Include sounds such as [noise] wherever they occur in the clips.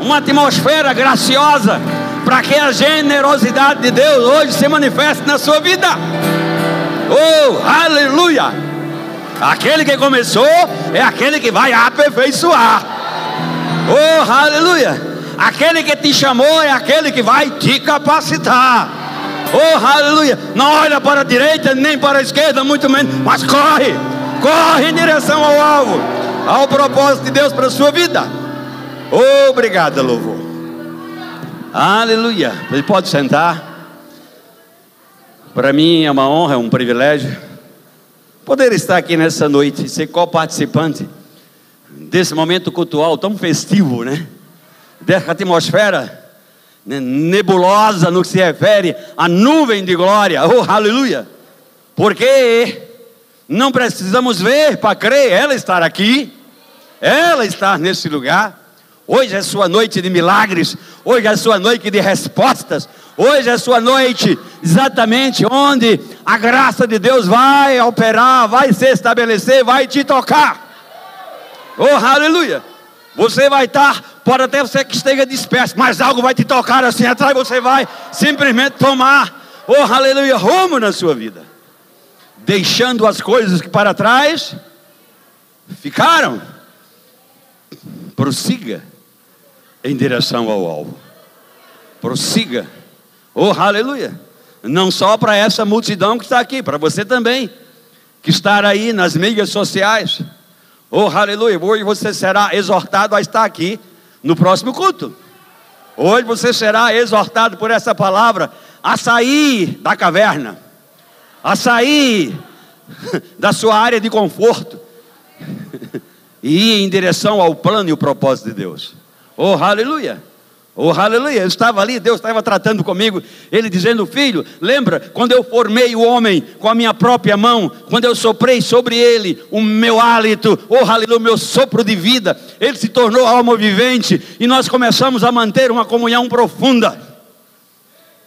uma atmosfera graciosa para que a generosidade de Deus hoje se manifeste na sua vida. Oh, aleluia! Aquele que começou é aquele que vai aperfeiçoar. Oh, aleluia! Aquele que te chamou é aquele que vai te capacitar. Oh, aleluia! Não olha para a direita nem para a esquerda, muito menos, mas corre, corre em direção ao alvo, ao propósito de Deus para a sua vida. Obrigado, louvor. Aleluia. Ele pode sentar. Para mim é uma honra, é um privilégio poder estar aqui nessa noite, ser co-participante desse momento cultural tão festivo, né? Dessa atmosfera né? nebulosa no que se refere à nuvem de glória. Oh, aleluia! Porque não precisamos ver para crer, ela estar aqui, ela estar nesse lugar. Hoje é sua noite de milagres, hoje é sua noite de respostas, hoje é sua noite exatamente onde a graça de Deus vai operar, vai se estabelecer, vai te tocar. Oh, aleluia! Você vai estar, pode até você que esteja disperso, mas algo vai te tocar assim atrás, você vai simplesmente tomar, oh, aleluia, rumo na sua vida, deixando as coisas que para trás ficaram. Prossiga em direção ao alvo. Prossiga. Oh, aleluia. Não só para essa multidão que está aqui, para você também, que está aí nas mídias sociais. Oh, aleluia. Hoje você será exortado a estar aqui no próximo culto. Hoje você será exortado por essa palavra a sair da caverna, a sair [laughs] da sua área de conforto [laughs] e ir em direção ao plano e o propósito de Deus. Oh, aleluia! Oh, aleluia! Eu estava ali, Deus estava tratando comigo, Ele dizendo: Filho, lembra quando eu formei o homem com a minha própria mão, quando eu soprei sobre ele o meu hálito, oh, aleluia, o meu sopro de vida, ele se tornou alma vivente e nós começamos a manter uma comunhão profunda.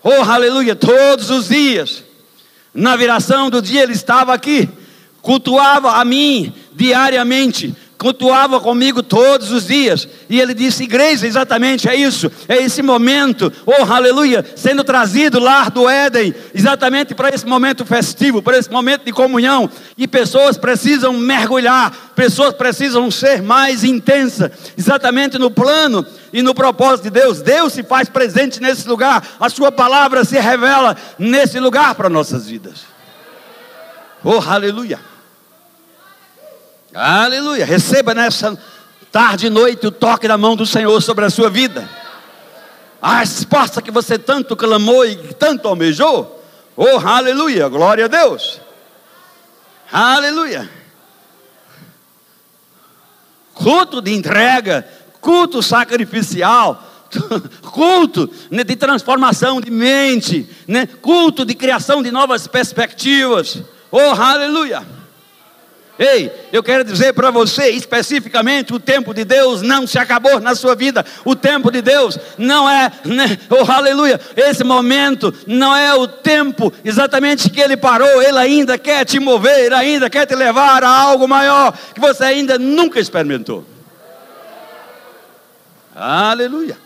Oh, aleluia! Todos os dias, na viração do dia, ele estava aqui, cultuava a mim diariamente, cultuava comigo todos os dias. E ele disse: Igreja, exatamente é isso, é esse momento, oh aleluia, sendo trazido lá do Éden, exatamente para esse momento festivo, para esse momento de comunhão. E pessoas precisam mergulhar, pessoas precisam ser mais intensas, exatamente no plano e no propósito de Deus. Deus se faz presente nesse lugar, a Sua palavra se revela nesse lugar para nossas vidas. Oh aleluia. Aleluia. Receba nessa tarde e noite o toque da mão do Senhor sobre a sua vida. A resposta que você tanto clamou e tanto almejou. Oh, aleluia. Glória a Deus. Aleluia. Culto de entrega, culto sacrificial, [laughs] culto né, de transformação de mente, né, culto de criação de novas perspectivas. Oh, aleluia. Ei, eu quero dizer para você especificamente: o tempo de Deus não se acabou na sua vida. O tempo de Deus não é, né, oh aleluia, esse momento não é o tempo exatamente que Ele parou. Ele ainda quer te mover, Ele ainda quer te levar a algo maior que você ainda nunca experimentou. Aleluia.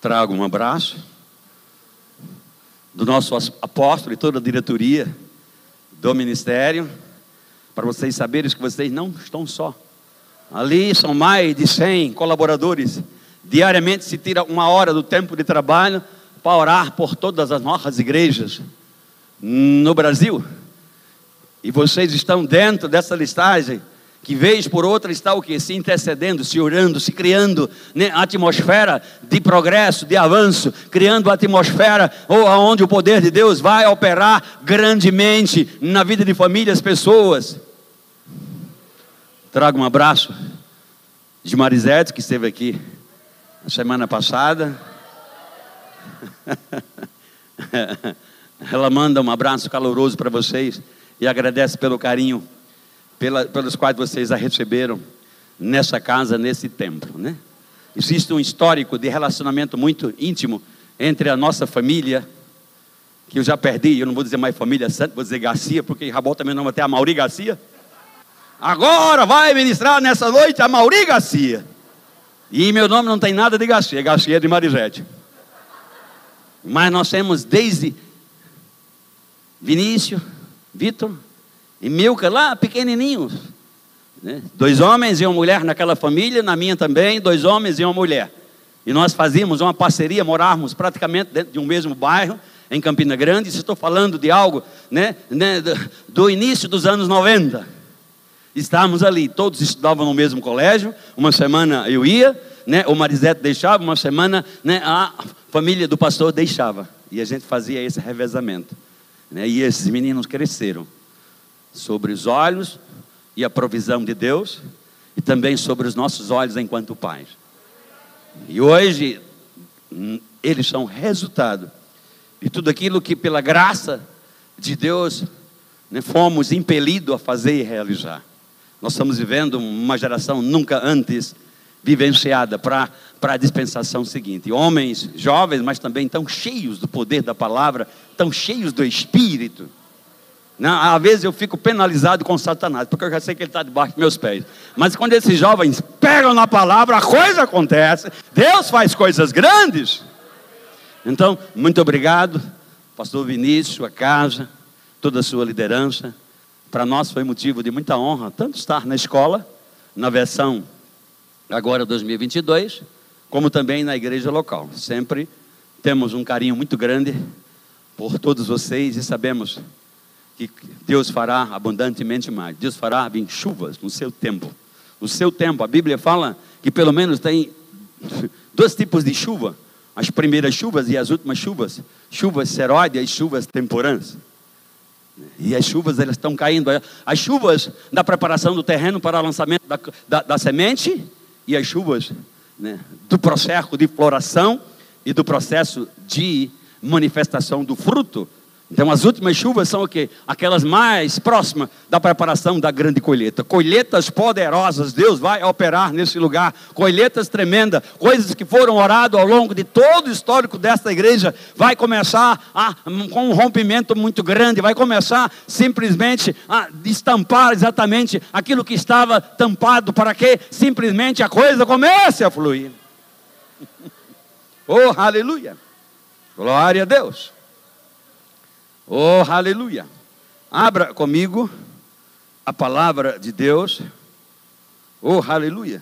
Trago um abraço do nosso apóstolo e toda a diretoria do ministério para vocês saberem que vocês não estão só. Ali são mais de 100 colaboradores. Diariamente se tira uma hora do tempo de trabalho para orar por todas as nossas igrejas no Brasil. E vocês estão dentro dessa listagem que vez por outra está o que? Se intercedendo, se orando, se criando né, atmosfera de progresso, de avanço, criando atmosfera ou aonde o poder de Deus vai operar grandemente na vida de famílias, pessoas. Trago um abraço de Marisete, que esteve aqui na semana passada. [laughs] Ela manda um abraço caloroso para vocês e agradece pelo carinho pela, pelos quais vocês a receberam nessa casa, nesse templo, né? Existe um histórico de relacionamento muito íntimo entre a nossa família, que eu já perdi, eu não vou dizer mais família santa, vou dizer Garcia, porque Rabol também não vai ter a Mauri Garcia. Agora vai ministrar nessa noite a Mauri Garcia. E meu nome não tem nada de Garcia, Garcia é de Marisete. Mas nós temos desde Vinícius, Vitor e Milka, lá pequenininhos. Né? Dois homens e uma mulher naquela família, na minha também, dois homens e uma mulher. E nós fazíamos uma parceria, morávamos praticamente dentro de um mesmo bairro, em Campina Grande. Se estou falando de algo né, né, do início dos anos 90. Estávamos ali, todos estudavam no mesmo colégio. Uma semana eu ia, né, o Marisete deixava, uma semana né, a família do pastor deixava. E a gente fazia esse revezamento. Né, e esses meninos cresceram sobre os olhos e a provisão de Deus, e também sobre os nossos olhos enquanto pais. E hoje, hum, eles são resultado de tudo aquilo que, pela graça de Deus, né, fomos impelidos a fazer e realizar. Nós estamos vivendo uma geração nunca antes vivenciada para a dispensação seguinte. Homens jovens, mas também tão cheios do poder da palavra, tão cheios do Espírito. Não, às vezes eu fico penalizado com Satanás, porque eu já sei que ele está debaixo dos meus pés. Mas quando esses jovens pegam na palavra, a coisa acontece. Deus faz coisas grandes. Então, muito obrigado, pastor Vinícius, a casa, toda a sua liderança. Para nós foi motivo de muita honra, tanto estar na escola, na versão agora 2022, como também na igreja local. Sempre temos um carinho muito grande por todos vocês e sabemos que Deus fará abundantemente mais. Deus fará vir chuvas no seu tempo. No seu tempo, a Bíblia fala que pelo menos tem [laughs] dois tipos de chuva: as primeiras chuvas e as últimas chuvas, chuvas seróides e chuvas temporãs. E as chuvas elas estão caindo. As chuvas da preparação do terreno para o lançamento da, da, da semente e as chuvas né, do processo de floração e do processo de manifestação do fruto então, as últimas chuvas são o quê? Aquelas mais próximas da preparação da grande colheita. Colheitas poderosas, Deus vai operar nesse lugar. Colheitas tremendas, coisas que foram oradas ao longo de todo o histórico desta igreja. Vai começar a, com um rompimento muito grande, vai começar simplesmente a estampar exatamente aquilo que estava tampado, para que simplesmente a coisa comece a fluir. [laughs] oh, aleluia! Glória a Deus! Oh, aleluia! Abra comigo a palavra de Deus. Oh, aleluia!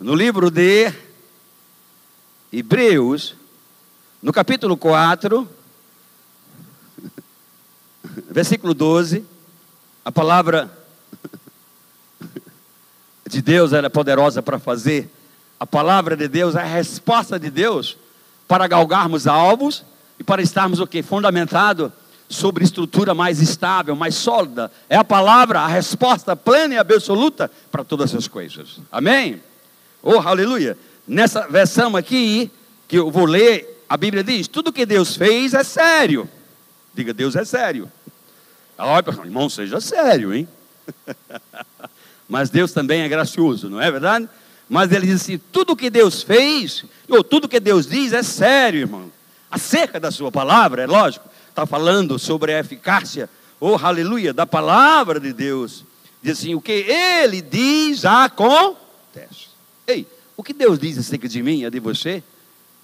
No livro de Hebreus, no capítulo 4, [laughs] versículo 12, a palavra [laughs] de Deus era poderosa para fazer. A palavra de Deus é a resposta de Deus para galgarmos alvos e para estarmos o que? Fundamentado sobre estrutura mais estável, mais sólida. É a palavra, a resposta plena e absoluta para todas as coisas. Amém? Oh, aleluia. Nessa versão aqui, que eu vou ler, a Bíblia diz: tudo que Deus fez é sério. Diga, Deus é sério. Olha, irmão, seja sério, hein? [laughs] Mas Deus também é gracioso, não é verdade? Mas ele diz assim: tudo que Deus fez, ou tudo que Deus diz é sério, irmão. Acerca da sua palavra, é lógico está falando sobre a eficácia, oh aleluia, da palavra de Deus. Diz assim: o que ele diz acontece. Ei, o que Deus diz acerca de mim e de você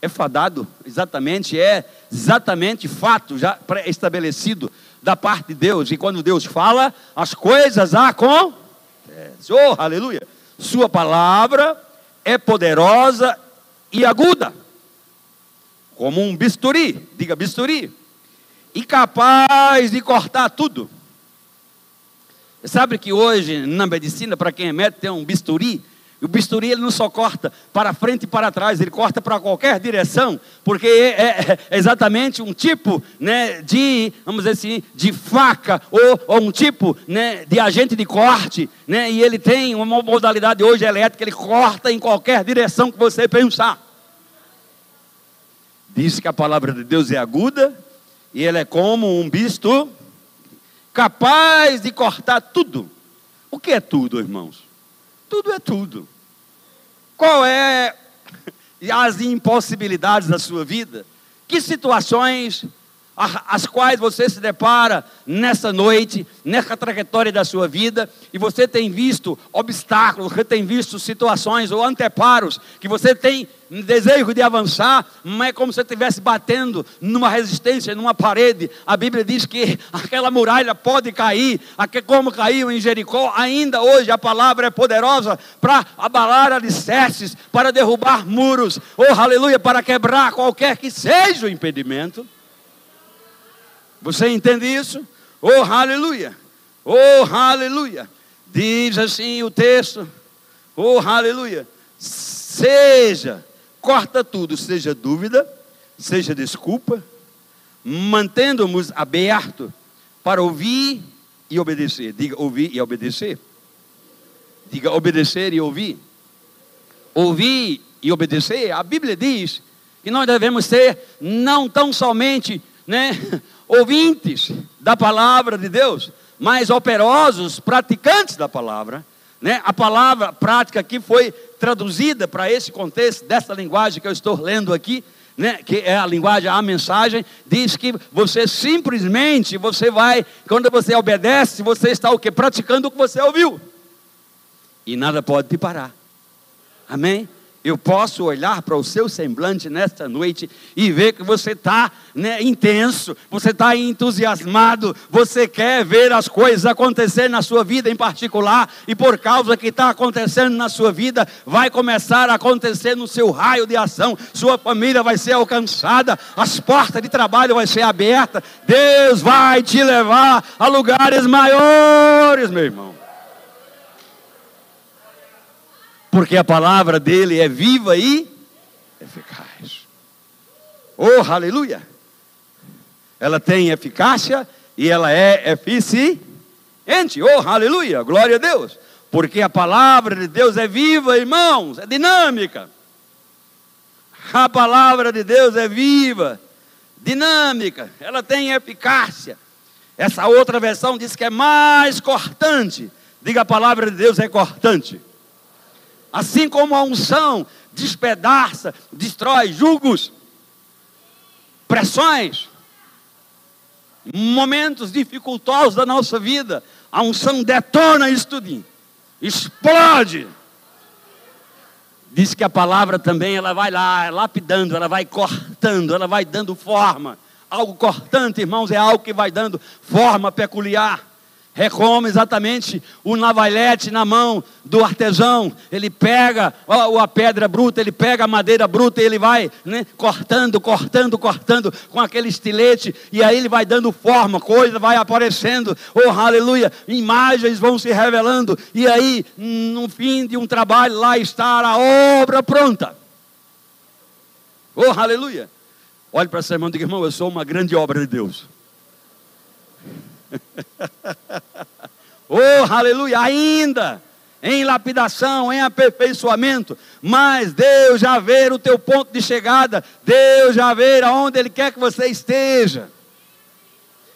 é fadado, exatamente, é exatamente fato já pré-estabelecido da parte de Deus. E quando Deus fala, as coisas acontecem. Oh, aleluia! Sua palavra é poderosa e aguda, como um bisturi, diga bisturi e capaz de cortar tudo. Sabe que hoje na medicina, para quem é médico, tem um bisturi. E o bisturi ele não só corta para frente e para trás, ele corta para qualquer direção, porque é, é, é, exatamente um tipo né, de, vamos dizer assim, de faca ou, ou, um tipo né, de agente de corte, né, e ele tem uma modalidade hoje elétrica, ele corta em qualquer direção que você pensar. Diz que a palavra de Deus é aguda, e ele é como um bisto capaz de cortar tudo. O que é tudo, irmãos? Tudo é tudo. Qual é [laughs] as impossibilidades da sua vida? Que situações as quais você se depara nessa noite, nessa trajetória da sua vida, e você tem visto obstáculos, você tem visto situações ou anteparos que você tem desejo de avançar, mas é como se estivesse batendo numa resistência, numa parede. A Bíblia diz que aquela muralha pode cair, como caiu em Jericó. Ainda hoje a palavra é poderosa para abalar alicerces, para derrubar muros, oh aleluia, para quebrar qualquer que seja o impedimento. Você entende isso? Oh, aleluia! Oh, aleluia! Diz assim o texto: Oh, aleluia! Seja, corta tudo, seja dúvida, seja desculpa, mantendo-nos aberto para ouvir e obedecer. Diga ouvir e obedecer. Diga obedecer e ouvir. Ouvir e obedecer. A Bíblia diz que nós devemos ser não tão somente, né, ouvintes da palavra de Deus, mas operosos, praticantes da palavra. Né? A palavra prática aqui foi traduzida para esse contexto, dessa linguagem que eu estou lendo aqui, né? que é a linguagem, a mensagem, diz que você simplesmente, você vai, quando você obedece, você está o que? Praticando o que você ouviu. E nada pode te parar. Amém? Eu posso olhar para o seu semblante nesta noite e ver que você está né, intenso, você está entusiasmado, você quer ver as coisas acontecer na sua vida em particular, e por causa que está acontecendo na sua vida, vai começar a acontecer no seu raio de ação, sua família vai ser alcançada, as portas de trabalho vão ser abertas, Deus vai te levar a lugares maiores, meu irmão. Porque a palavra dele é viva e eficaz. Oh, aleluia! Ela tem eficácia e ela é eficiente. Oh, aleluia! Glória a Deus! Porque a palavra de Deus é viva, irmãos, é dinâmica. A palavra de Deus é viva, dinâmica, ela tem eficácia. Essa outra versão diz que é mais cortante. Diga a palavra de Deus é cortante. Assim como a unção despedaça, destrói julgos, pressões, momentos dificultosos da nossa vida, a unção detona isso tudo, explode. Diz que a palavra também ela vai lá lapidando, ela vai cortando, ela vai dando forma. Algo cortante, irmãos, é algo que vai dando forma peculiar. Como exatamente o navalhete na mão do artesão. Ele pega a pedra bruta, ele pega a madeira bruta e ele vai né, cortando, cortando, cortando com aquele estilete. E aí ele vai dando forma, coisa vai aparecendo. Oh, aleluia! Imagens vão se revelando. E aí, no fim de um trabalho, lá está a obra pronta. Oh, aleluia! Olhe para seu irmão e diga, irmão, eu sou uma grande obra de Deus. [laughs] oh, aleluia! Ainda em lapidação, em aperfeiçoamento, mas Deus já vê o teu ponto de chegada, Deus já vê aonde Ele quer que você esteja.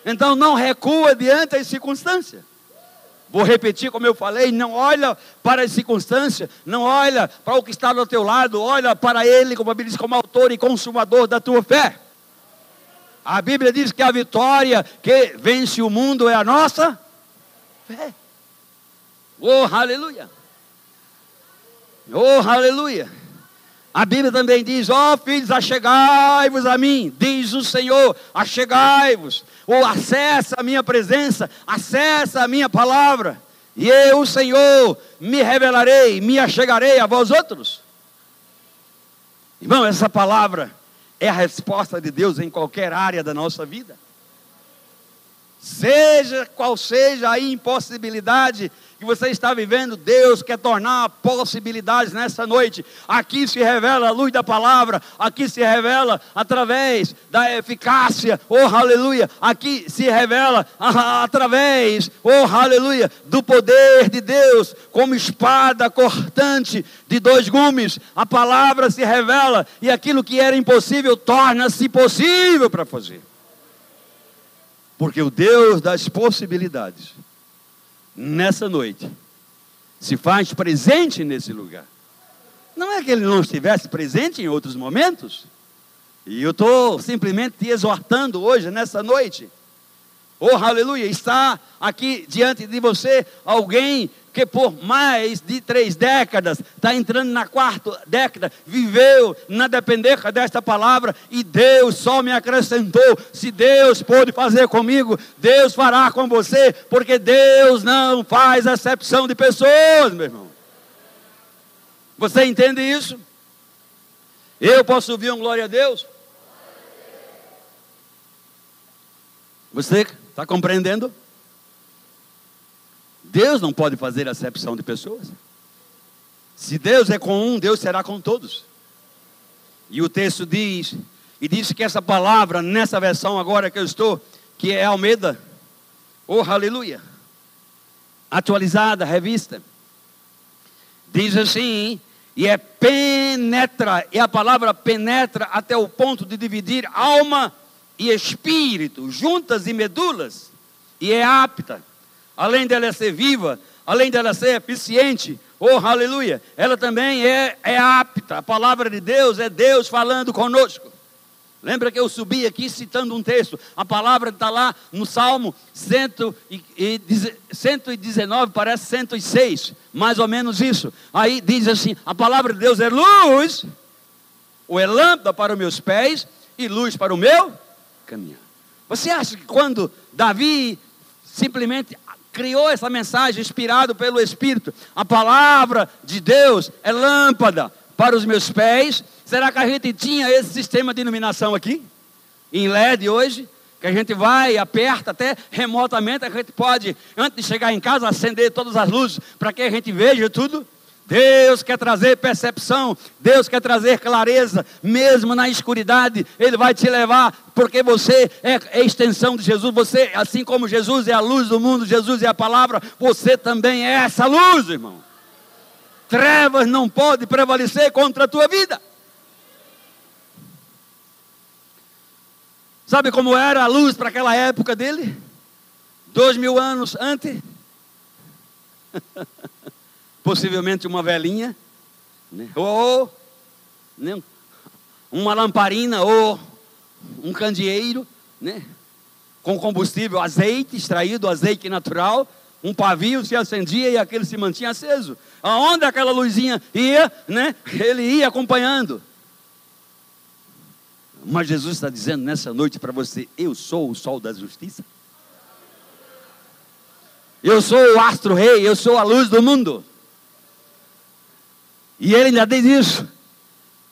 Então não recua diante das circunstâncias. Vou repetir como eu falei, não olha para as circunstâncias, não olha para o que está do teu lado, olha para Ele, como a Bíblia diz, como autor e consumador da tua fé. A Bíblia diz que a vitória que vence o mundo é a nossa fé. Oh, aleluia! Oh, aleluia! A Bíblia também diz: Ó oh, filhos, achegai-vos a mim, diz o Senhor, achegai-vos, ou acessa a minha presença, acessa a minha palavra, e eu, o Senhor, me revelarei, me achegarei a vós outros. Irmão, essa palavra é a resposta de Deus em qualquer área da nossa vida. Seja qual seja a impossibilidade que você está vivendo, Deus quer tornar possibilidades nessa noite. Aqui se revela a luz da palavra, aqui se revela através da eficácia, oh aleluia. Aqui se revela através, oh aleluia, do poder de Deus, como espada cortante de dois gumes. A palavra se revela e aquilo que era impossível torna-se possível para fazer. Porque o Deus das possibilidades, nessa noite, se faz presente nesse lugar. Não é que ele não estivesse presente em outros momentos. E eu estou simplesmente te exortando hoje, nessa noite. Oh, aleluia! Está aqui diante de você alguém que por mais de três décadas, está entrando na quarta década, viveu na dependência desta palavra e Deus só me acrescentou. Se Deus pôde fazer comigo, Deus fará com você, porque Deus não faz acepção de pessoas, meu irmão. Você entende isso? Eu posso ouvir um glória a Deus? Você está compreendendo? Deus não pode fazer acepção de pessoas. Se Deus é com um, Deus será com todos. E o texto diz, e diz que essa palavra, nessa versão agora que eu estou, que é Almeida, oh aleluia, atualizada, revista, diz assim, e é penetra, e a palavra penetra até o ponto de dividir alma e espírito, juntas e medulas, e é apta além dela ser viva, além dela ser eficiente, oh aleluia, ela também é, é apta. A palavra de Deus é Deus falando conosco. Lembra que eu subi aqui citando um texto? A palavra está lá no Salmo 119, parece 106, mais ou menos isso. Aí diz assim: a palavra de Deus é luz, ou é lâmpada para os meus pés e luz para o meu caminho. Você acha que quando Davi simplesmente criou essa mensagem inspirado pelo Espírito. A palavra de Deus é lâmpada para os meus pés. Será que a gente tinha esse sistema de iluminação aqui? Em LED hoje? Que a gente vai, aperta até remotamente, a gente pode, antes de chegar em casa, acender todas as luzes para que a gente veja tudo. Deus quer trazer percepção, Deus quer trazer clareza, mesmo na escuridade, Ele vai te levar, porque você é a extensão de Jesus, você, assim como Jesus é a luz do mundo, Jesus é a palavra, você também é essa luz, irmão. Trevas não podem prevalecer contra a tua vida. Sabe como era a luz para aquela época dele? Dois mil anos antes. [laughs] possivelmente uma velinha, né? ou né? uma lamparina, ou um candeeiro, né? com combustível, azeite extraído, azeite natural, um pavio se acendia e aquele se mantinha aceso. Aonde aquela luzinha ia, né? ele ia acompanhando. Mas Jesus está dizendo nessa noite para você: Eu sou o sol da justiça. Eu sou o astro-rei, eu sou a luz do mundo. E ele ainda diz isso: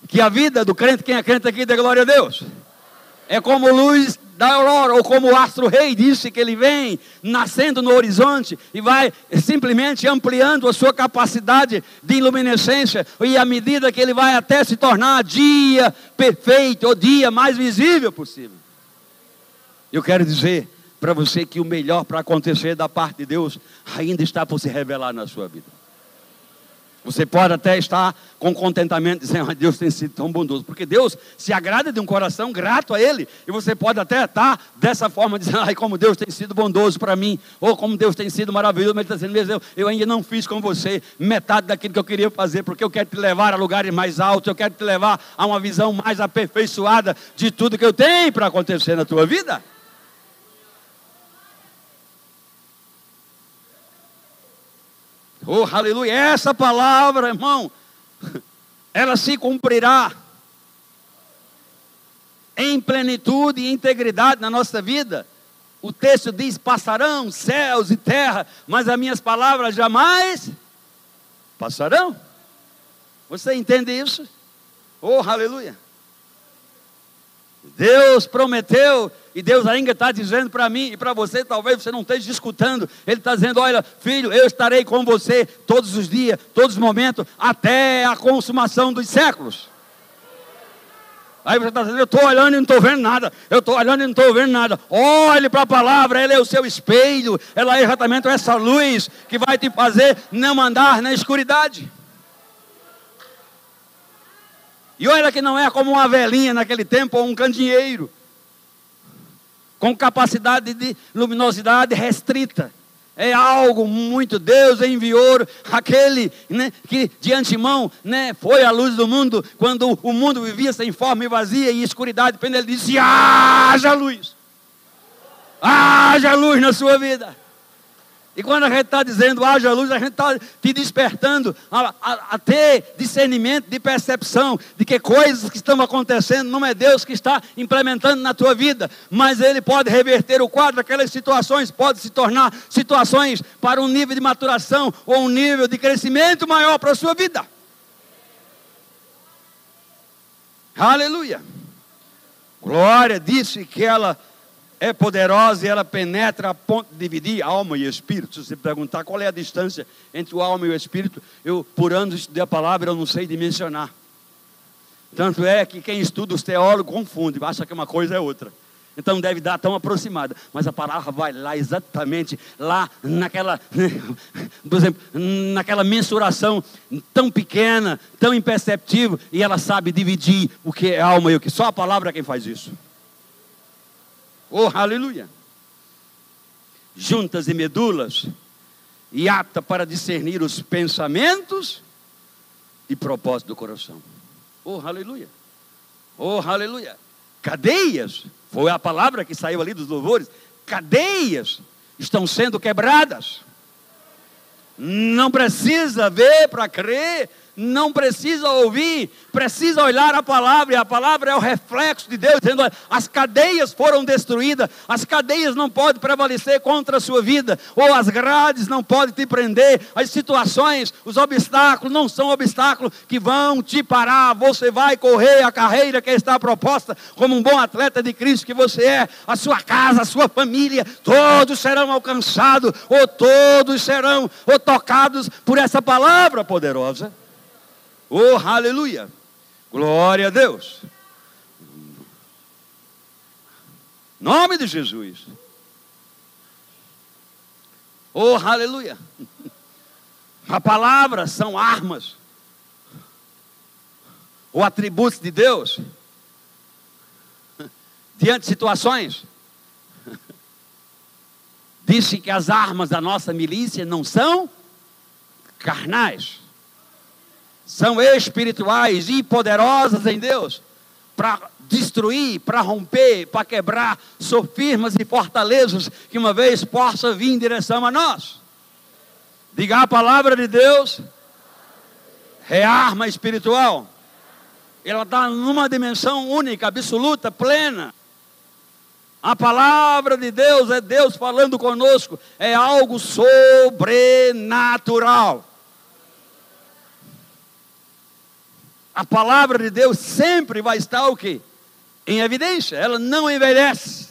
que a vida do crente, quem é crente aqui, dá glória a Deus. É como luz da aurora, ou como o astro-rei disse que ele vem nascendo no horizonte e vai simplesmente ampliando a sua capacidade de iluminescência, e à medida que ele vai até se tornar dia perfeito, o dia mais visível possível. Eu quero dizer para você que o melhor para acontecer da parte de Deus ainda está por se revelar na sua vida. Você pode até estar com contentamento, dizendo, Deus tem sido tão bondoso, porque Deus se agrada de um coração grato a Ele, e você pode até estar dessa forma, dizendo, ai, como Deus tem sido bondoso para mim, ou como Deus tem sido maravilhoso, mas Ele está dizendo, eu, eu ainda não fiz com você metade daquilo que eu queria fazer, porque eu quero te levar a lugares mais altos, eu quero te levar a uma visão mais aperfeiçoada de tudo que eu tenho para acontecer na tua vida. Oh, aleluia. Essa palavra, irmão, ela se cumprirá em plenitude e integridade na nossa vida. O texto diz: passarão céus e terra, mas as minhas palavras jamais passarão. Você entende isso? Oh, aleluia. Deus prometeu e Deus ainda está dizendo para mim e para você, talvez você não esteja escutando. Ele está dizendo: Olha, filho, eu estarei com você todos os dias, todos os momentos, até a consumação dos séculos. Aí você está dizendo: Eu estou olhando e não estou vendo nada. Eu estou olhando e não estou vendo nada. Olhe para a palavra, ela é o seu espelho. Ela é exatamente essa luz que vai te fazer não andar na escuridade. E olha que não é como uma velhinha naquele tempo ou um candeeiro com capacidade de luminosidade restrita. é algo muito. Deus enviou aquele né, que de antemão né, foi a luz do mundo, quando o mundo vivia sem forma e vazia e escuridade. Ele disse: haja luz, haja luz na sua vida. E quando a gente está dizendo haja luz, a gente está te despertando a, a, a, ter discernimento, de percepção de que coisas que estão acontecendo não é Deus que está implementando na tua vida, mas Ele pode reverter o quadro, aquelas situações podem se tornar situações para um nível de maturação ou um nível de crescimento maior para a sua vida. Aleluia. Glória disse que ela é poderosa e ela penetra a ponto de dividir alma e espírito. Se você perguntar qual é a distância entre o alma e o espírito, eu, por anos estudei a palavra, eu não sei dimensionar. Tanto é que quem estuda os teólogos confunde, acha que uma coisa é outra. Então deve dar tão aproximada. Mas a palavra vai lá exatamente, lá naquela, por exemplo, naquela mensuração tão pequena, tão imperceptível, e ela sabe dividir o que é alma e o que. Só a palavra é quem faz isso. Oh, aleluia! Juntas e medulas, e apta para discernir os pensamentos e propósitos do coração. Oh, aleluia! Oh, aleluia! Cadeias, foi a palavra que saiu ali dos louvores. Cadeias estão sendo quebradas. Não precisa ver para crer, não precisa ouvir, precisa olhar a palavra, e a palavra é o reflexo de Deus, dizendo: as cadeias foram destruídas, as cadeias não podem prevalecer contra a sua vida, ou as grades não podem te prender, as situações, os obstáculos não são obstáculos que vão te parar, você vai correr a carreira que está proposta, como um bom atleta de Cristo que você é, a sua casa, a sua família, todos serão alcançados, ou todos serão ou tocados por essa palavra poderosa. Oh, aleluia! Glória a Deus. Nome de Jesus. Oh, aleluia. A palavra são armas. Ou atributos de Deus. Diante de situações. Disse que as armas da nossa milícia não são carnais são espirituais e poderosas em Deus para destruir, para romper, para quebrar sofismas e fortalezas que uma vez possa vir em direção a nós. Diga a palavra de Deus é arma espiritual. Ela está numa dimensão única, absoluta, plena. A palavra de Deus é Deus falando conosco, é algo sobrenatural. A palavra de Deus sempre vai estar o quê? Em evidência, ela não envelhece.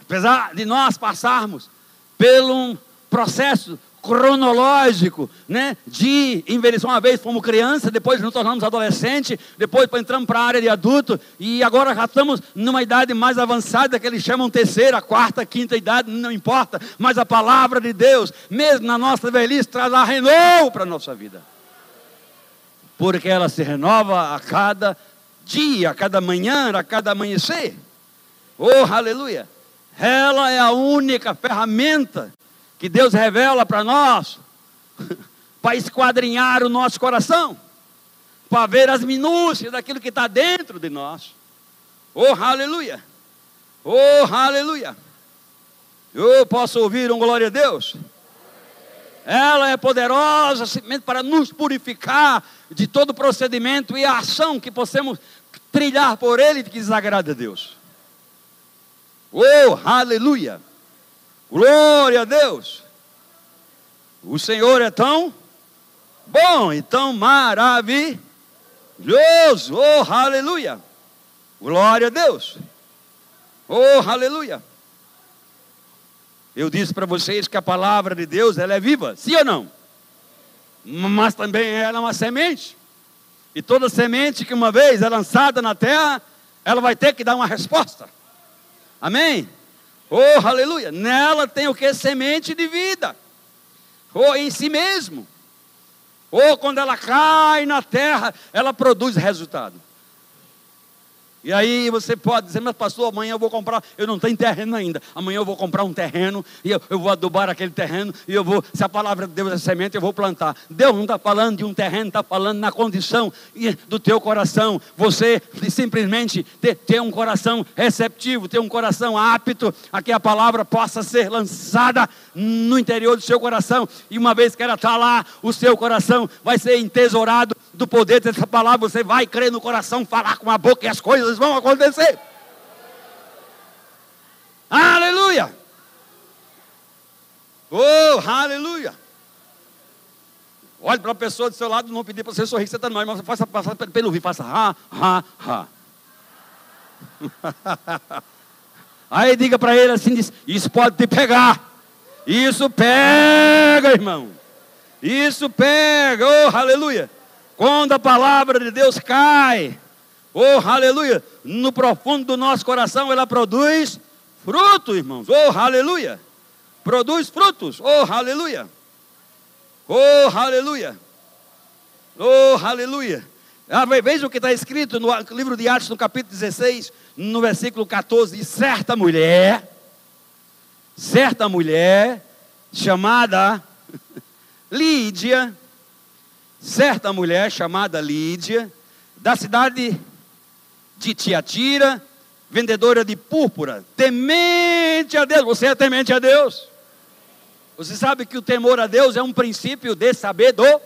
Apesar de nós passarmos por um processo cronológico, né, de envelhecer uma vez fomos criança, depois nos tornamos adolescente, depois entramos para a área de adulto e agora já estamos numa idade mais avançada que eles chamam terceira, quarta, quinta idade, não importa, mas a palavra de Deus, mesmo na nossa velhice, traz a renovo para a nossa vida porque ela se renova a cada dia, a cada manhã, a cada amanhecer. Oh, aleluia! Ela é a única ferramenta que Deus revela para nós, [laughs] para esquadrinhar o nosso coração, para ver as minúcias daquilo que está dentro de nós. Oh, aleluia! Oh, aleluia! Eu posso ouvir um glória a Deus? Ela é poderosa simplesmente para nos purificar de todo procedimento e ação que possamos trilhar por Ele que desagrada a Deus. Oh, aleluia! Glória a Deus! O Senhor é tão bom e tão maravilhoso. Oh, aleluia! Glória a Deus! Oh, aleluia! Eu disse para vocês que a palavra de Deus ela é viva, sim ou não? Mas também ela é uma semente. E toda semente que uma vez é lançada na terra, ela vai ter que dar uma resposta. Amém? Oh, aleluia! Nela tem o que? Semente de vida. Ou oh, em si mesmo. Ou oh, quando ela cai na terra, ela produz resultado. E aí você pode dizer, mas pastor, amanhã eu vou comprar, eu não tenho terreno ainda. Amanhã eu vou comprar um terreno e eu, eu vou adubar aquele terreno e eu vou, se a palavra de Deus é semente, eu vou plantar. Deus não está falando de um terreno, está falando na condição do teu coração. Você simplesmente ter, ter um coração receptivo, ter um coração apto a que a palavra possa ser lançada no interior do seu coração. E uma vez que ela está lá, o seu coração vai ser entesourado do poder dessa palavra. Você vai crer no coração, falar com a boca e as coisas vão acontecer. Aleluia! Oh, aleluia! Olhe para a pessoa do seu lado, não pedir para você sorrir, você está mais, mas faça, faça pelo ouvir, faça ha, ha, ha. [laughs] Aí diga para ele assim: diz, Isso pode te pegar. Isso pega, irmão. Isso pega, oh, aleluia. Quando a palavra de Deus cai, oh, aleluia, no profundo do nosso coração, ela produz fruto, irmãos. Oh, aleluia. Produz frutos. Oh, aleluia. Oh, aleluia. Oh, aleluia. Ah, veja o que está escrito no livro de Atos, no capítulo 16, no versículo 14. E certa mulher, certa mulher, chamada Lídia, certa mulher chamada Lídia, da cidade de Tiatira, vendedora de púrpura, temente a Deus. Você é temente a Deus? Você sabe que o temor a Deus é um princípio de sabedoria.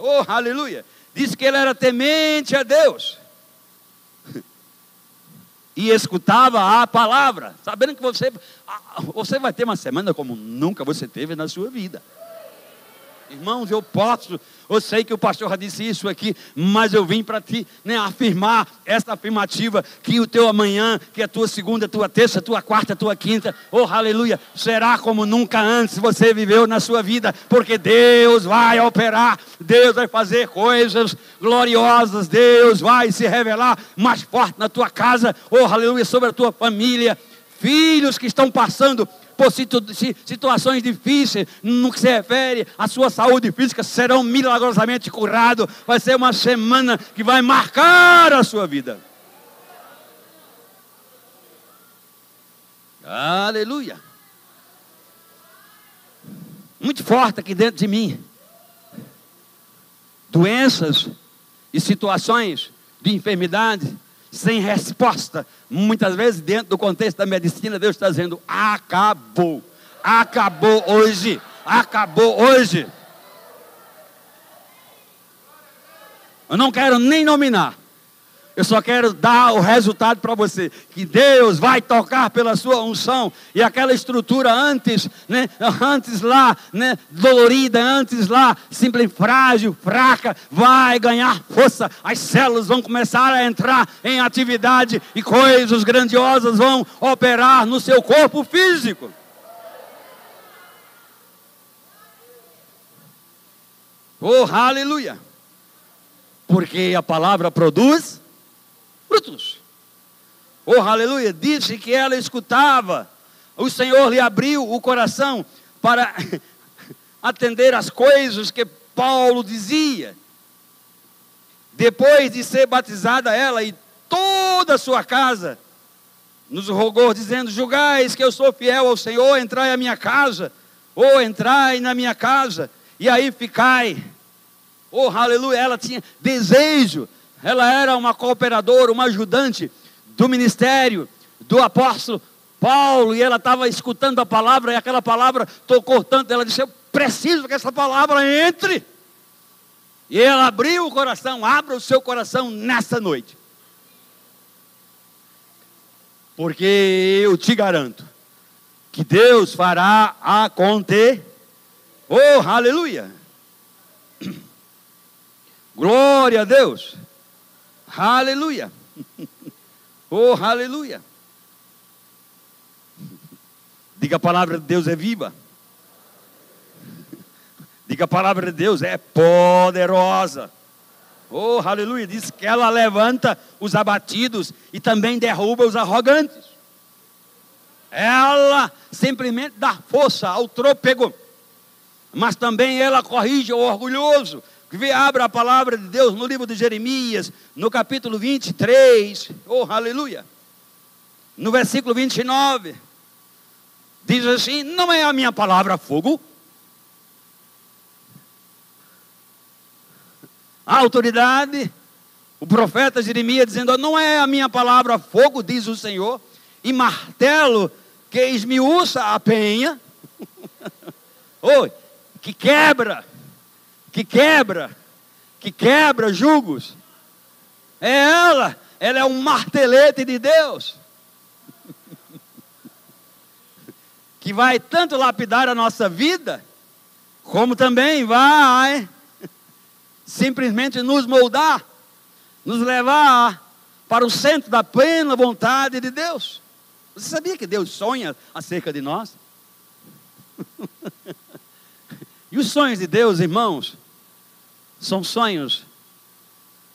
Oh, aleluia. Diz que ele era temente a Deus. E escutava a palavra, sabendo que você, você vai ter uma semana como nunca você teve na sua vida. Irmãos, eu posso, eu sei que o pastor já disse isso aqui, mas eu vim para ti né, afirmar essa afirmativa que o teu amanhã, que a tua segunda, a tua terça, a tua quarta, a tua quinta, oh aleluia, será como nunca antes você viveu na sua vida, porque Deus vai operar, Deus vai fazer coisas gloriosas, Deus vai se revelar mais forte na tua casa, oh aleluia, sobre a tua família, filhos que estão passando por situações difíceis, no que se refere à sua saúde física, serão milagrosamente curados. Vai ser uma semana que vai marcar a sua vida. Aleluia. Muito forte aqui dentro de mim. Doenças e situações de enfermidade sem resposta. Muitas vezes, dentro do contexto da medicina, Deus está dizendo: acabou, acabou hoje, acabou hoje. Eu não quero nem nominar. Eu só quero dar o resultado para você, que Deus vai tocar pela sua unção e aquela estrutura antes, né, antes lá, né, dolorida, antes lá, simples, frágil, fraca, vai ganhar força. As células vão começar a entrar em atividade e coisas grandiosas vão operar no seu corpo físico. Oh, aleluia! Porque a palavra produz frutos. Oh, aleluia! Disse que ela escutava. O Senhor lhe abriu o coração para [laughs] atender as coisas que Paulo dizia. Depois de ser batizada ela e toda a sua casa, nos rogou, dizendo: Julgais que eu sou fiel ao Senhor, entrai à minha casa, ou entrai na minha casa, e aí ficai. Oh, aleluia! Ela tinha desejo ela era uma cooperadora, uma ajudante do ministério do apóstolo Paulo, e ela estava escutando a palavra, e aquela palavra tocou tanto, ela disse: Eu preciso que essa palavra entre. E ela abriu o coração, abra o seu coração nessa noite. Porque eu te garanto que Deus fará acontecer. Oh, aleluia! [clears throat] Glória a Deus. Aleluia. Oh, aleluia. Diga a palavra de Deus é viva. Diga a palavra de Deus é poderosa. Oh, aleluia. Diz que ela levanta os abatidos e também derruba os arrogantes. Ela simplesmente dá força ao trôpego, mas também ela corrige o orgulhoso, Abra a palavra de Deus no livro de Jeremias, no capítulo 23. Oh, aleluia. No versículo 29. Diz assim: Não é a minha palavra fogo? A autoridade, o profeta Jeremias dizendo: Não é a minha palavra fogo, diz o Senhor, e martelo que esmiuça a penha. [laughs] Oi, que quebra, que quebra, que quebra julgos. É ela, ela é um martelete de Deus. [laughs] que vai tanto lapidar a nossa vida, como também vai simplesmente nos moldar, nos levar para o centro da plena vontade de Deus. Você sabia que Deus sonha acerca de nós? [laughs] e os sonhos de Deus, irmãos, são sonhos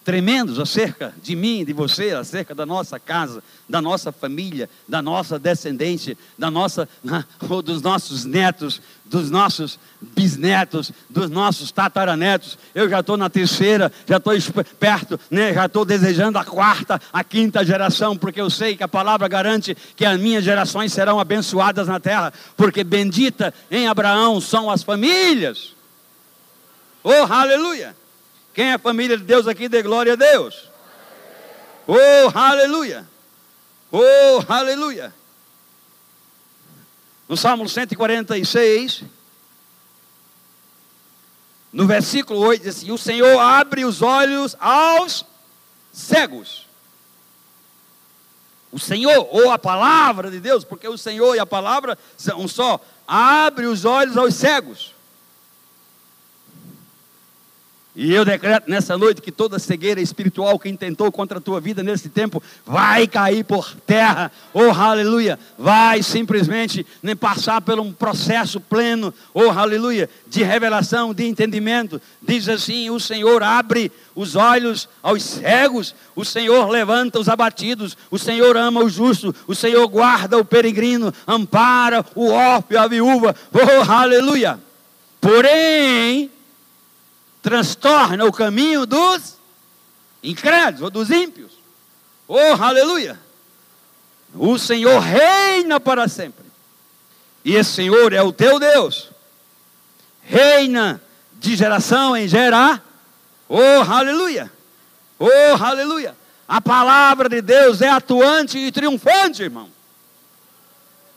tremendos acerca de mim, de você, acerca da nossa casa, da nossa família, da nossa descendência, da nossa, ou dos nossos netos, dos nossos bisnetos, dos nossos tataranetos. Eu já estou na terceira, já estou perto, né? já estou desejando a quarta, a quinta geração, porque eu sei que a palavra garante que as minhas gerações serão abençoadas na terra, porque bendita em Abraão são as famílias. Oh, aleluia! Quem é a família de Deus aqui, dê glória a Deus. Oh, aleluia. Oh, aleluia. No Salmo 146, no versículo 8, diz assim: O Senhor abre os olhos aos cegos. O Senhor, ou a palavra de Deus, porque o Senhor e a palavra são um só, abre os olhos aos cegos. E eu decreto nessa noite que toda cegueira espiritual que intentou contra a tua vida nesse tempo vai cair por terra. Oh, aleluia! Vai simplesmente nem passar por um processo pleno, oh, aleluia, de revelação, de entendimento. Diz assim: o Senhor abre os olhos aos cegos, o Senhor levanta os abatidos, o Senhor ama o justo, o Senhor guarda o peregrino, ampara o órfão e a viúva. Oh, aleluia! Porém, transtorna o caminho dos incrédulos ou dos ímpios. Oh, aleluia! O Senhor reina para sempre. E esse Senhor é o teu Deus. Reina de geração em geração. Oh, aleluia! Oh, aleluia! A palavra de Deus é atuante e triunfante, irmão.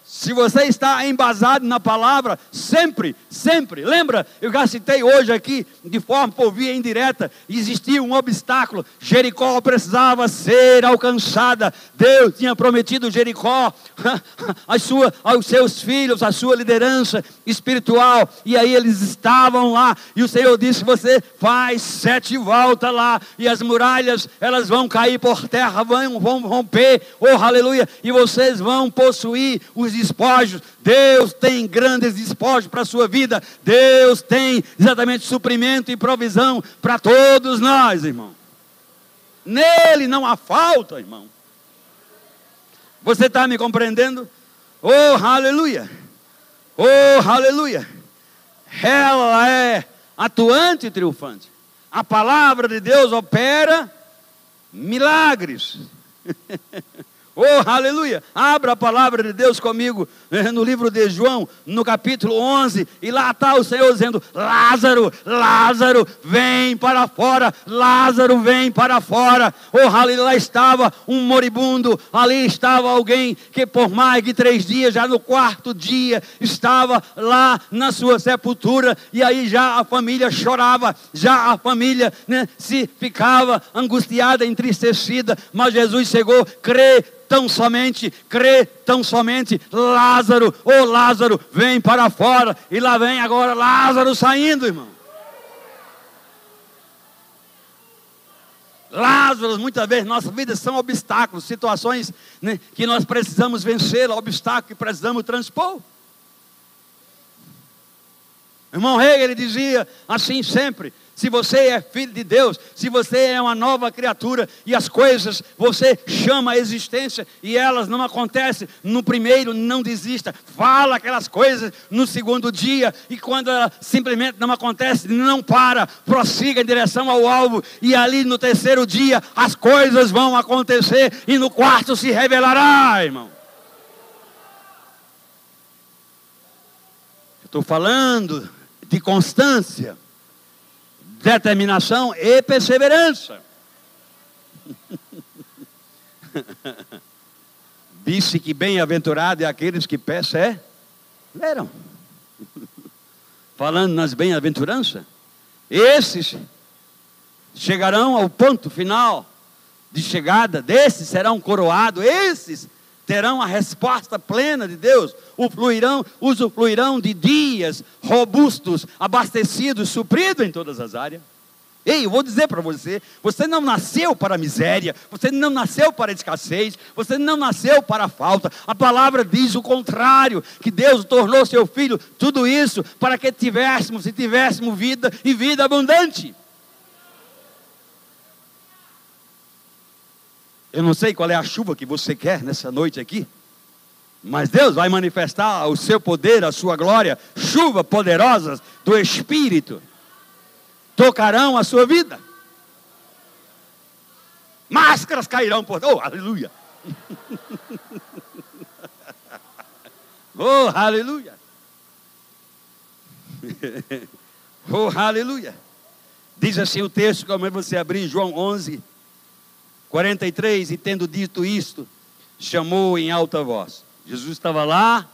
Se você está embasado na palavra, sempre, sempre. Lembra, eu já citei hoje aqui, de forma por via indireta, existia um obstáculo. Jericó precisava ser alcançada. Deus tinha prometido Jericó [laughs] a sua, aos seus filhos, a sua liderança espiritual. E aí eles estavam lá. E o Senhor disse: Você faz sete voltas lá. E as muralhas, elas vão cair por terra, vão, vão romper. Oh, aleluia. E vocês vão possuir os despojos. Deus tem grandes despojos para a sua vida. Deus tem exatamente suprimento e provisão para todos nós, irmão. Nele não há falta, irmão. Você está me compreendendo? Oh, aleluia! Oh, aleluia! Ela é atuante e triunfante. A palavra de Deus opera milagres. [laughs] Oh, aleluia! Abra a palavra de Deus comigo no livro de João, no capítulo 11, e lá está o Senhor dizendo: Lázaro, Lázaro, vem para fora, Lázaro, vem para fora. Oh, aleluia! Lá estava um moribundo, ali estava alguém que por mais de três dias, já no quarto dia, estava lá na sua sepultura, e aí já a família chorava, já a família né, se ficava angustiada, entristecida, mas Jesus chegou, crê tão somente, crê tão somente, Lázaro, ô oh Lázaro, vem para fora, e lá vem agora Lázaro saindo, irmão. Lázaro, muitas vezes, nossas vidas são obstáculos, situações né, que nós precisamos vencer, obstáculos que precisamos transpor. Irmão Hegel dizia assim sempre: se você é filho de Deus, se você é uma nova criatura e as coisas você chama a existência e elas não acontecem no primeiro, não desista. Fala aquelas coisas no segundo dia e quando ela simplesmente não acontece, não para, prossiga em direção ao alvo e ali no terceiro dia as coisas vão acontecer e no quarto se revelará, irmão. Estou falando de constância determinação e perseverança. [laughs] Disse que bem-aventurado é aqueles que perseveram. [laughs] Falando nas bem-aventuranças, esses chegarão ao ponto final de chegada, desses serão coroados, esses terão a resposta plena de Deus, fluirão, usufruirão de dias robustos, abastecidos, supridos em todas as áreas. Ei, eu vou dizer para você: você não nasceu para a miséria, você não nasceu para a escassez, você não nasceu para a falta. A palavra diz o contrário: que Deus tornou seu filho tudo isso para que tivéssemos e tivéssemos vida e vida abundante. Eu não sei qual é a chuva que você quer nessa noite aqui, mas Deus vai manifestar o seu poder, a sua glória, chuva poderosas do Espírito tocarão a sua vida. Máscaras cairão por. Oh, aleluia! [laughs] oh, aleluia! [laughs] oh, aleluia! Diz assim o texto, como é você abrir João 11, 43, e tendo dito isto, chamou em alta voz. Jesus estava lá,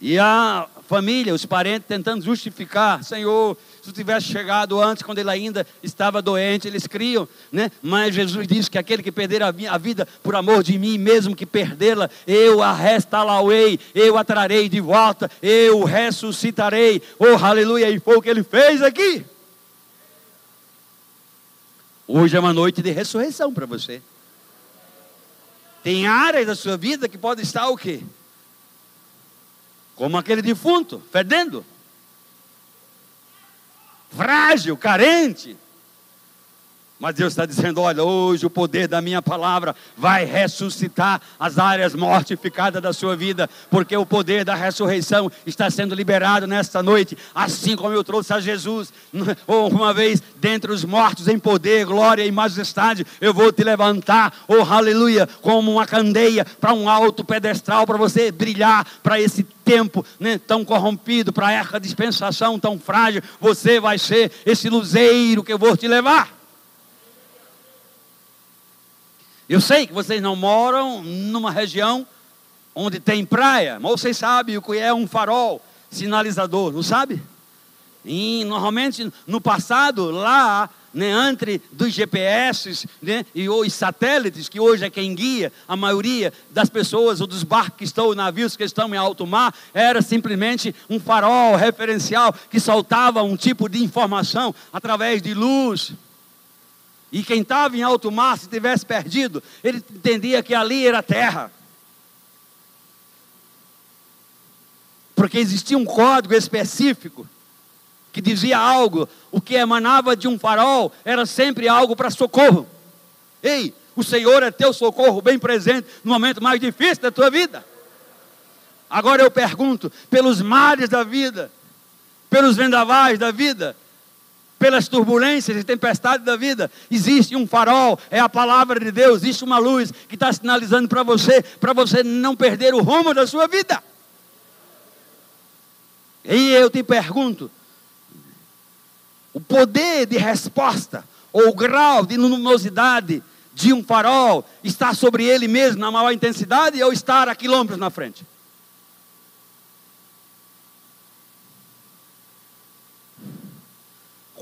e a família, os parentes tentando justificar, Senhor, se tu tivesse chegado antes, quando ele ainda estava doente, eles criam, né? Mas Jesus disse que aquele que perder a vida por amor de mim, mesmo que perdê-la, eu a restaurarei, eu a trarei de volta, eu ressuscitarei. Oh, aleluia! E foi o que ele fez aqui. Hoje é uma noite de ressurreição para você. Tem áreas da sua vida que pode estar o quê? Como aquele defunto, fedendo. Frágil, carente. Mas Deus está dizendo: olha, hoje o poder da minha palavra vai ressuscitar as áreas mortificadas da sua vida, porque o poder da ressurreição está sendo liberado nesta noite, assim como eu trouxe a Jesus, [laughs] uma vez dentre os mortos em poder, glória e majestade, eu vou te levantar, oh aleluia, como uma candeia para um alto pedestral, para você brilhar para esse tempo né, tão corrompido, para essa dispensação tão frágil, você vai ser esse luzeiro que eu vou te levar. Eu sei que vocês não moram numa região onde tem praia, mas vocês sabem o que é um farol sinalizador, não sabe? E normalmente no passado, lá, né, entre dos GPS né, e os satélites, que hoje é quem guia a maioria das pessoas ou dos barcos que estão, navios que estão em alto mar, era simplesmente um farol referencial que soltava um tipo de informação através de luz. E quem estava em alto mar, se tivesse perdido, ele entendia que ali era terra. Porque existia um código específico que dizia algo, o que emanava de um farol era sempre algo para socorro. Ei, o Senhor é teu socorro bem presente no momento mais difícil da tua vida. Agora eu pergunto, pelos mares da vida, pelos vendavais da vida, pelas turbulências e tempestades da vida, existe um farol, é a palavra de Deus, existe uma luz que está sinalizando para você, para você não perder o rumo da sua vida. E eu te pergunto: o poder de resposta, ou o grau de luminosidade de um farol, está sobre ele mesmo na maior intensidade ou estar a quilômetros na frente?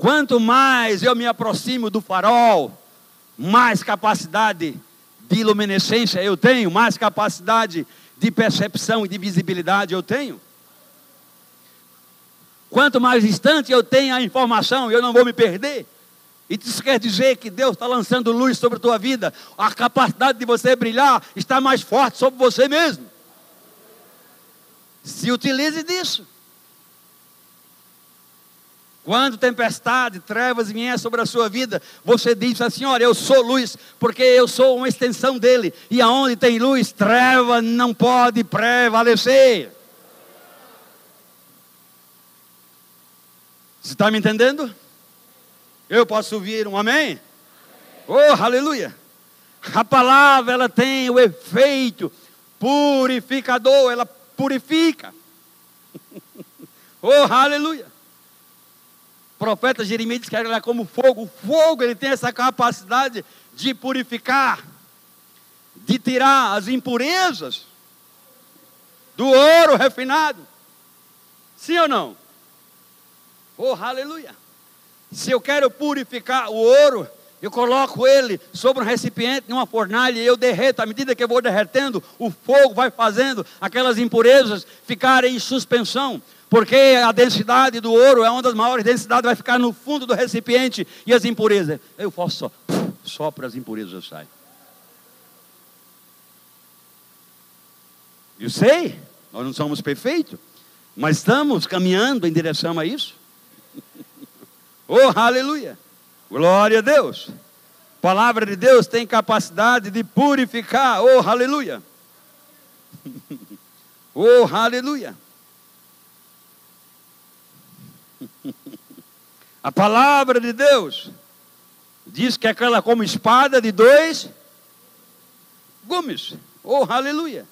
Quanto mais eu me aproximo do farol, mais capacidade de luminescência eu tenho, mais capacidade de percepção e de visibilidade eu tenho. Quanto mais distante eu tenho a informação, eu não vou me perder. E isso quer dizer que Deus está lançando luz sobre a tua vida. A capacidade de você brilhar está mais forte sobre você mesmo. Se utilize disso. Quando tempestade, trevas vier sobre a sua vida, você diz assim: Olha, eu sou luz, porque eu sou uma extensão dele. E aonde tem luz, treva não pode prevalecer. Você está me entendendo? Eu posso ouvir um amém? Oh, aleluia! A palavra ela tem o efeito purificador, ela purifica. [laughs] oh, aleluia! Profeta Jeremias diz que ela é como fogo. O fogo ele tem essa capacidade de purificar, de tirar as impurezas do ouro refinado. Sim ou não? Oh, aleluia! Se eu quero purificar o ouro, eu coloco ele sobre um recipiente, numa fornalha, e eu derreto. À medida que eu vou derretendo, o fogo vai fazendo aquelas impurezas ficarem em suspensão. Porque a densidade do ouro é uma das maiores densidades, vai ficar no fundo do recipiente e as impurezas. Eu faço só, só para as impurezas saem. Eu sei, nós não somos perfeitos, mas estamos caminhando em direção a isso. [laughs] oh, aleluia! Glória a Deus. Palavra de Deus tem capacidade de purificar. Oh, aleluia. [laughs] oh, aleluia. A palavra de Deus diz que é aquela como espada de dois gumes. Oh, aleluia.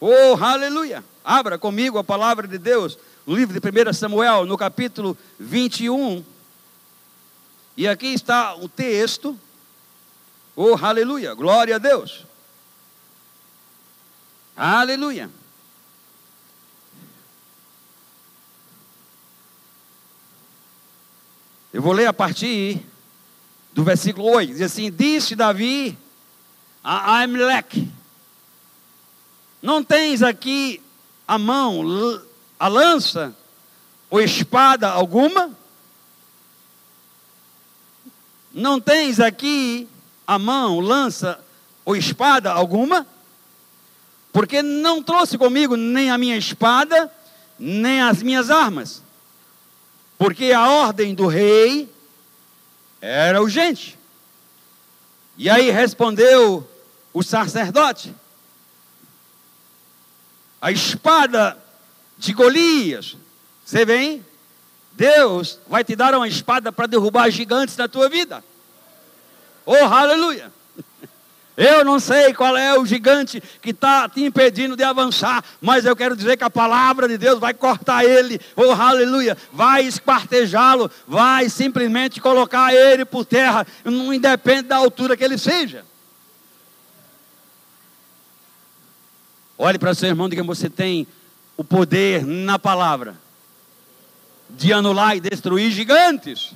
Oh, aleluia. Abra comigo a palavra de Deus no livro de 1 Samuel, no capítulo 21. E aqui está o texto. Oh, aleluia. Glória a Deus. Aleluia. Eu vou ler a partir do versículo 8. Diz assim: Disse Davi a Aimlech: Não tens aqui a mão, a lança ou espada alguma? Não tens aqui a mão, lança ou espada alguma? Porque não trouxe comigo nem a minha espada, nem as minhas armas porque a ordem do rei era urgente. E aí respondeu o sacerdote: a espada de Golias, você vem? Deus vai te dar uma espada para derrubar gigantes na tua vida. Oh, aleluia! Eu não sei qual é o gigante que está te impedindo de avançar, mas eu quero dizer que a palavra de Deus vai cortar ele, oh aleluia, vai esquartejá-lo, vai simplesmente colocar ele por terra, não independe da altura que ele seja. Olhe para seu irmão, diga: você tem o poder na palavra de anular e destruir gigantes.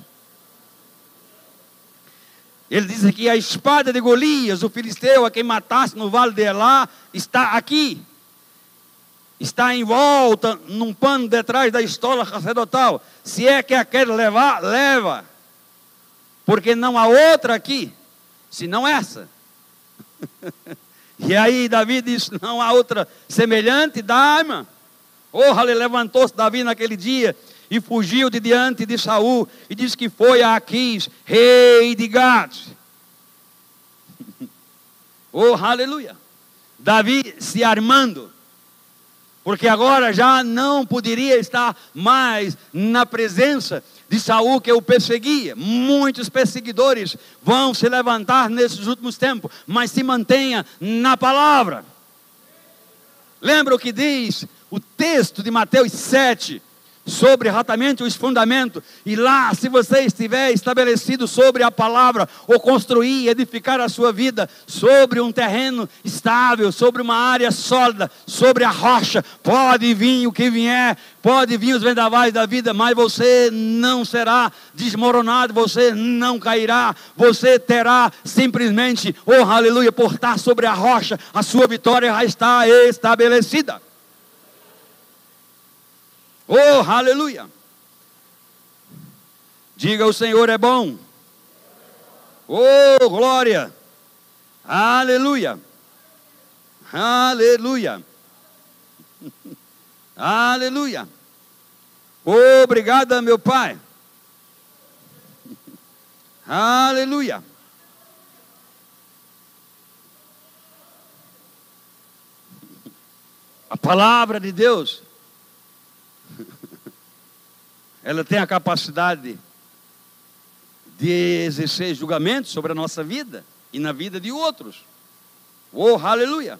Ele diz aqui: a espada de Golias, o filisteu a quem matasse no vale de Elá, está aqui. Está em volta, num pano detrás da estola sacerdotal. Se é que a quer levar, leva. Porque não há outra aqui, senão essa. [laughs] e aí Davi disse: não há outra semelhante, dá-me. Oh, levantou-se Davi naquele dia e fugiu de diante de Saul e disse que foi a Aquis, rei de Gad. [laughs] oh, aleluia! Davi se armando, porque agora já não poderia estar mais na presença de Saul que o perseguia. Muitos perseguidores vão se levantar nesses últimos tempos, mas se mantenha na palavra. Lembra o que diz o texto de Mateus 7, sobre exatamente os fundamentos. E lá, se você estiver estabelecido sobre a palavra, ou construir, edificar a sua vida sobre um terreno estável, sobre uma área sólida, sobre a rocha, pode vir o que vier, pode vir os vendavais da vida, mas você não será desmoronado, você não cairá, você terá simplesmente, oh aleluia, por estar sobre a rocha, a sua vitória já está estabelecida. Oh, aleluia! Diga: o Senhor é bom. Oh, glória! Aleluia! Aleluia! Aleluia! [laughs] Obrigada, meu Pai. [laughs] Aleluia. A palavra de Deus, ela tem a capacidade de exercer julgamento sobre a nossa vida e na vida de outros. Oh, aleluia!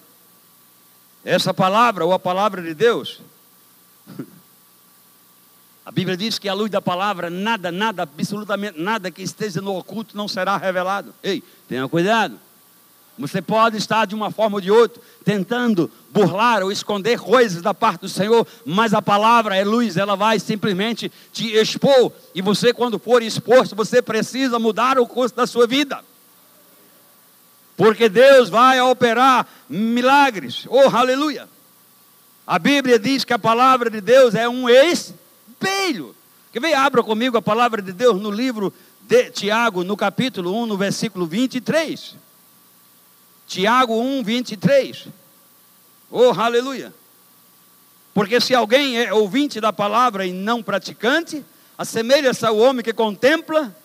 Essa palavra, ou a palavra de Deus, [laughs] a Bíblia diz que a luz da palavra, nada, nada, absolutamente nada que esteja no oculto não será revelado. Ei, tenha cuidado. Você pode estar de uma forma ou de outra tentando burlar ou esconder coisas da parte do Senhor, mas a palavra é luz, ela vai simplesmente te expor. E você, quando for exposto, você precisa mudar o curso da sua vida. Porque Deus vai operar milagres. Oh, aleluia! A Bíblia diz que a palavra de Deus é um espelho. Que vem, abra comigo a palavra de Deus no livro de Tiago, no capítulo 1, no versículo 23. Tiago 1, 23. Oh, aleluia. Porque se alguém é ouvinte da palavra e não praticante, assemelha-se ao homem que contempla,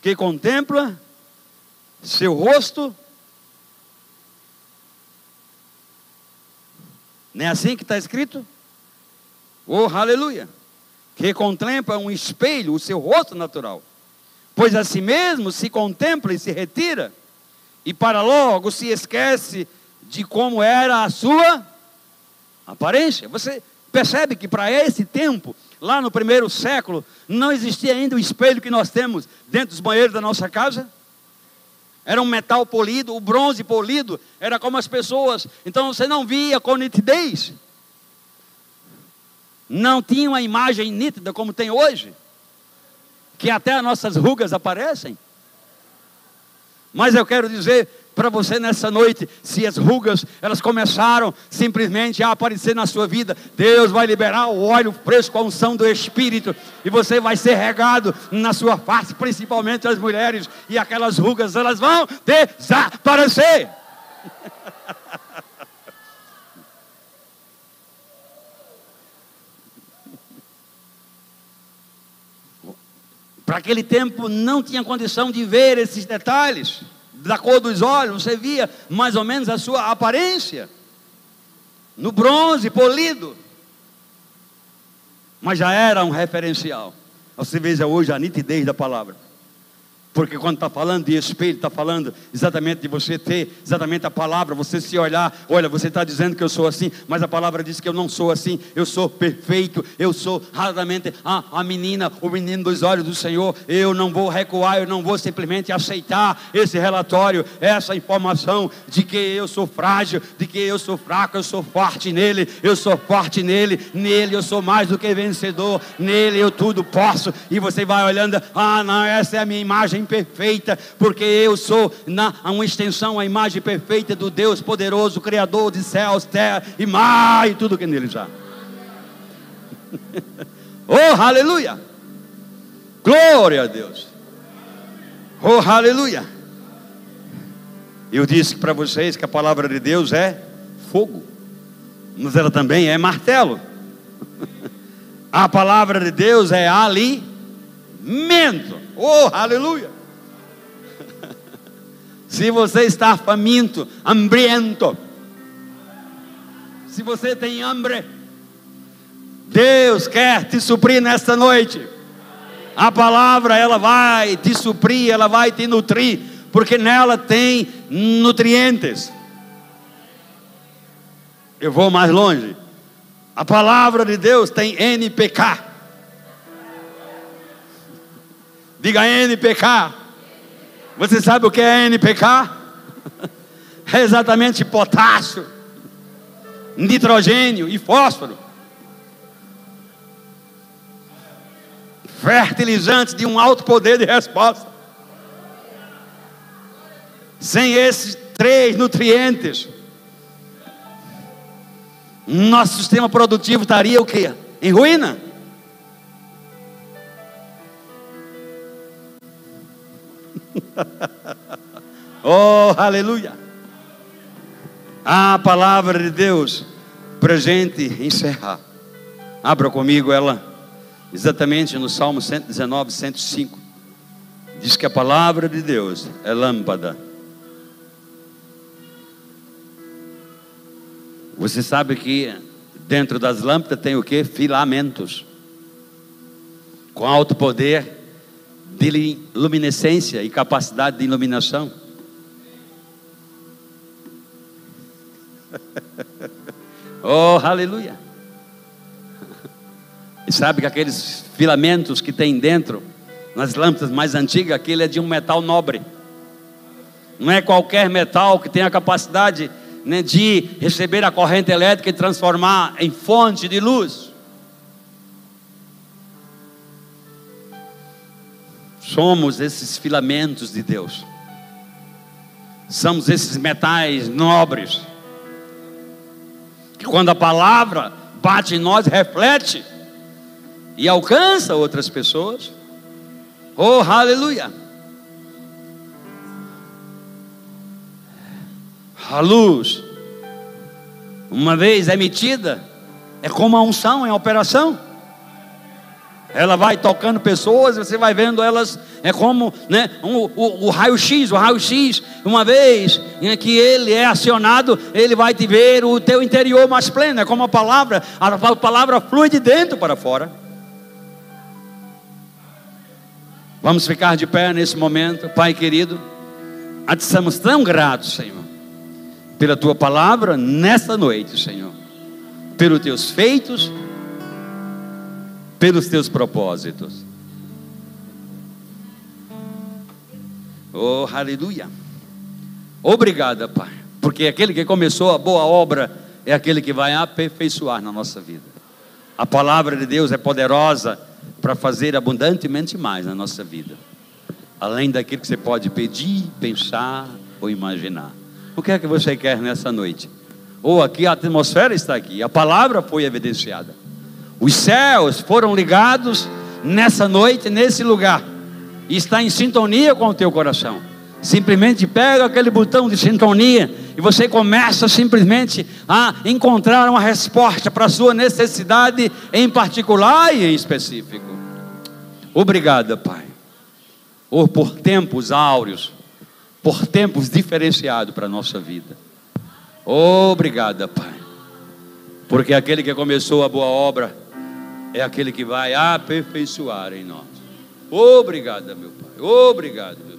que contempla seu rosto. Não é assim que está escrito? Oh, aleluia! Que contempla um espelho, o seu rosto natural. Pois a si mesmo se contempla e se retira, e para logo se esquece de como era a sua aparência. Você percebe que para esse tempo, lá no primeiro século, não existia ainda o espelho que nós temos dentro dos banheiros da nossa casa? Era um metal polido, o bronze polido, era como as pessoas. Então você não via com nitidez não tinha uma imagem nítida como tem hoje, que até as nossas rugas aparecem. Mas eu quero dizer para você nessa noite, se as rugas elas começaram simplesmente a aparecer na sua vida, Deus vai liberar o óleo fresco, a unção do Espírito, e você vai ser regado na sua face, principalmente as mulheres, e aquelas rugas elas vão desaparecer. [laughs] Para aquele tempo não tinha condição de ver esses detalhes da cor dos olhos, você via mais ou menos a sua aparência no bronze polido. Mas já era um referencial. Você veja hoje a nitidez da palavra. Porque quando está falando de espelho, está falando exatamente de você ter exatamente a palavra, você se olhar, olha, você está dizendo que eu sou assim, mas a palavra diz que eu não sou assim, eu sou perfeito, eu sou raramente a, a menina, o menino dos olhos do Senhor, eu não vou recuar, eu não vou simplesmente aceitar esse relatório, essa informação de que eu sou frágil, de que eu sou fraco, eu sou forte nele, eu sou forte nele, nele eu sou mais do que vencedor, nele eu tudo posso, e você vai olhando, ah, não, essa é a minha imagem perfeita, porque eu sou na, uma extensão, a imagem perfeita do Deus poderoso, Criador de céus, terra e mar e tudo que nele já. [laughs] oh, aleluia! Glória a Deus! Oh, aleluia! Eu disse para vocês que a palavra de Deus é fogo, mas ela também é martelo. [laughs] A palavra de Deus é alimento. Oh, aleluia! Se você está faminto, hambriento, se você tem hambre, Deus quer te suprir nesta noite. A palavra ela vai te suprir, ela vai te nutrir, porque nela tem nutrientes. Eu vou mais longe. A palavra de Deus tem NPK. Diga NPK. Você sabe o que é NPK? É exatamente potássio, nitrogênio e fósforo. Fertilizantes de um alto poder de resposta. Sem esses três nutrientes, nosso sistema produtivo estaria o quê? Em ruína. Oh, aleluia! A palavra de Deus, presente, encerrar. Abra comigo ela, exatamente no Salmo 119, 105. Diz que a palavra de Deus é lâmpada. Você sabe que dentro das lâmpadas tem o que? Filamentos. Com alto poder de luminescência e capacidade de iluminação. [laughs] oh, aleluia! E sabe que aqueles filamentos que tem dentro, nas lâmpadas mais antigas, aquele é de um metal nobre. Não é qualquer metal que tem a capacidade né, de receber a corrente elétrica e transformar em fonte de luz. Somos esses filamentos de Deus. Somos esses metais nobres. Que quando a palavra bate em nós, reflete e alcança outras pessoas. Oh, aleluia! A luz, uma vez emitida, é como a unção em operação. Ela vai tocando pessoas, você vai vendo elas, é como né, um, o, o raio-x, o raio-x, uma vez né, que ele é acionado, ele vai te ver o teu interior mais pleno, é como a palavra, a palavra flui de dentro para fora. Vamos ficar de pé nesse momento, Pai querido. Estamos tão gratos, Senhor, pela tua palavra nesta noite, Senhor, pelos teus feitos, pelos teus propósitos. Oh, aleluia. Obrigada, Pai, porque aquele que começou a boa obra é aquele que vai aperfeiçoar na nossa vida. A palavra de Deus é poderosa para fazer abundantemente mais na nossa vida, além daquilo que você pode pedir, pensar ou imaginar. O que é que você quer nessa noite? Ou aqui a atmosfera está aqui, a palavra foi evidenciada, os céus foram ligados nessa noite, nesse lugar, e está em sintonia com o teu coração. Simplesmente pega aquele botão de sintonia e você começa simplesmente a encontrar uma resposta para a sua necessidade em particular e em específico. Obrigada, Pai, ou por tempos áureos, por tempos diferenciados para a nossa vida. Obrigada, Pai, porque aquele que começou a boa obra é aquele que vai aperfeiçoar em nós. Obrigada, meu Pai, obrigado, meu